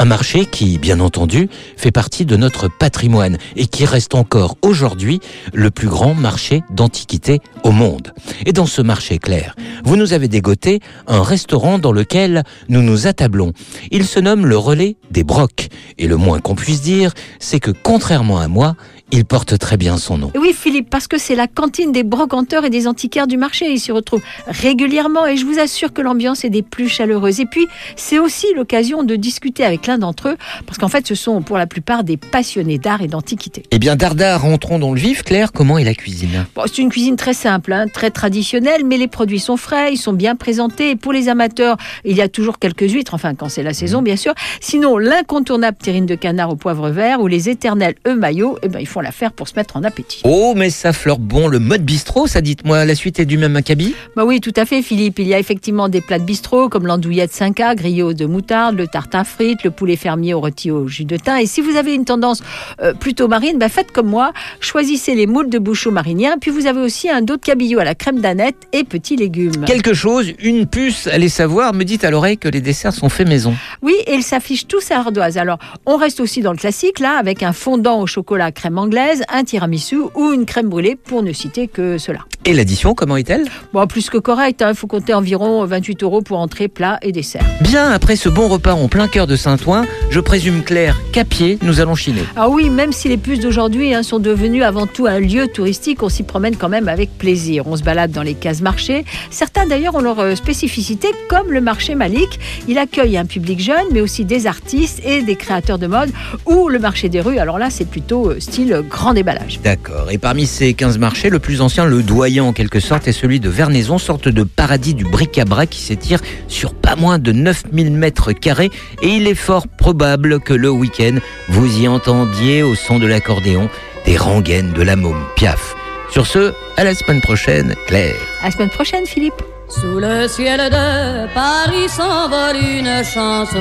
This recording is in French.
Un marché qui, bien entendu, fait partie de notre patrimoine et qui reste encore aujourd'hui le plus grand marché d'antiquité au monde. Et dans ce marché clair, vous nous avez dégoté un restaurant dans lequel nous nous attablons. Il se nomme le relais des brocs. Et le moins qu'on puisse dire, c'est que contrairement à moi, il porte très bien son nom. Oui, Philippe, parce que c'est la cantine des brocanteurs et des antiquaires du marché. Ils s'y retrouvent régulièrement et je vous assure que l'ambiance est des plus chaleureuses. Et puis, c'est aussi l'occasion de discuter avec l'un d'entre eux, parce qu'en fait, ce sont pour la plupart des passionnés d'art et d'antiquité. Eh bien, Dardar, rentrons dans le vif. Claire, comment est la cuisine? Bon, C'est une cuisine très simple, hein, très traditionnelle, mais les produits sont frais, ils sont bien présentés. Et pour les amateurs, il y a toujours quelques huîtres, enfin, quand c'est la saison, bien sûr. Sinon, l'incontournable terrine de canard au poivre vert ou les éternels œufs maillots, eh ben, il la faire pour se mettre en appétit. Oh, mais ça fleure bon le mode bistrot, ça dites-moi. La suite est du même acabit Bah oui, tout à fait, Philippe. Il y a effectivement des plats de bistrot comme l'andouillette 5A, grillot de moutarde, le tartin frites, le poulet fermier au rôti au jus de thym. Et si vous avez une tendance euh, plutôt marine, bah faites comme moi. Choisissez les moules de bouchon marinien. Puis vous avez aussi un dos de cabillaud à la crème d'aneth et petits légumes. Quelque chose, une puce, allez savoir, me dites à l'oreille que les desserts sont faits maison. Oui, et ils s'affichent tous à ardoise. Alors, on reste aussi dans le classique, là, avec un fondant au chocolat crème anglaise, un tiramisu ou une crème brûlée, pour ne citer que cela. Et l'addition, comment est-elle? Bon, plus que correct, il hein. faut compter environ 28 euros pour entrée, plat et dessert. Bien, après ce bon repas en plein cœur de Saint-Ouen, je présume Claire qu'à pied, nous allons chiner. Ah oui, même si les puces d'aujourd'hui hein, sont devenues avant tout un lieu touristique, on s'y promène quand même avec plaisir. On se balade dans les cases marchés. Certains d'ailleurs ont leur euh, spécificité, comme le marché Malik. Il accueille un public jeune, mais aussi des artistes et des créateurs de mode. Ou le marché des rues, alors là, c'est plutôt euh, style grand déballage. D'accord. Et parmi ces 15 marchés, le plus ancien, le doyen en quelque sorte, est celui de Vernaison, sorte de paradis du bric-à-brac qui s'étire sur pas moins de 9000 mètres carrés. Et il est fort probable que le week-end, vous y entendiez au son de l'accordéon des rengaines de la môme Piaf. Sur ce, à la semaine prochaine, Claire. À la semaine prochaine, Philippe. Sous le ciel de Paris s'envole une chanson.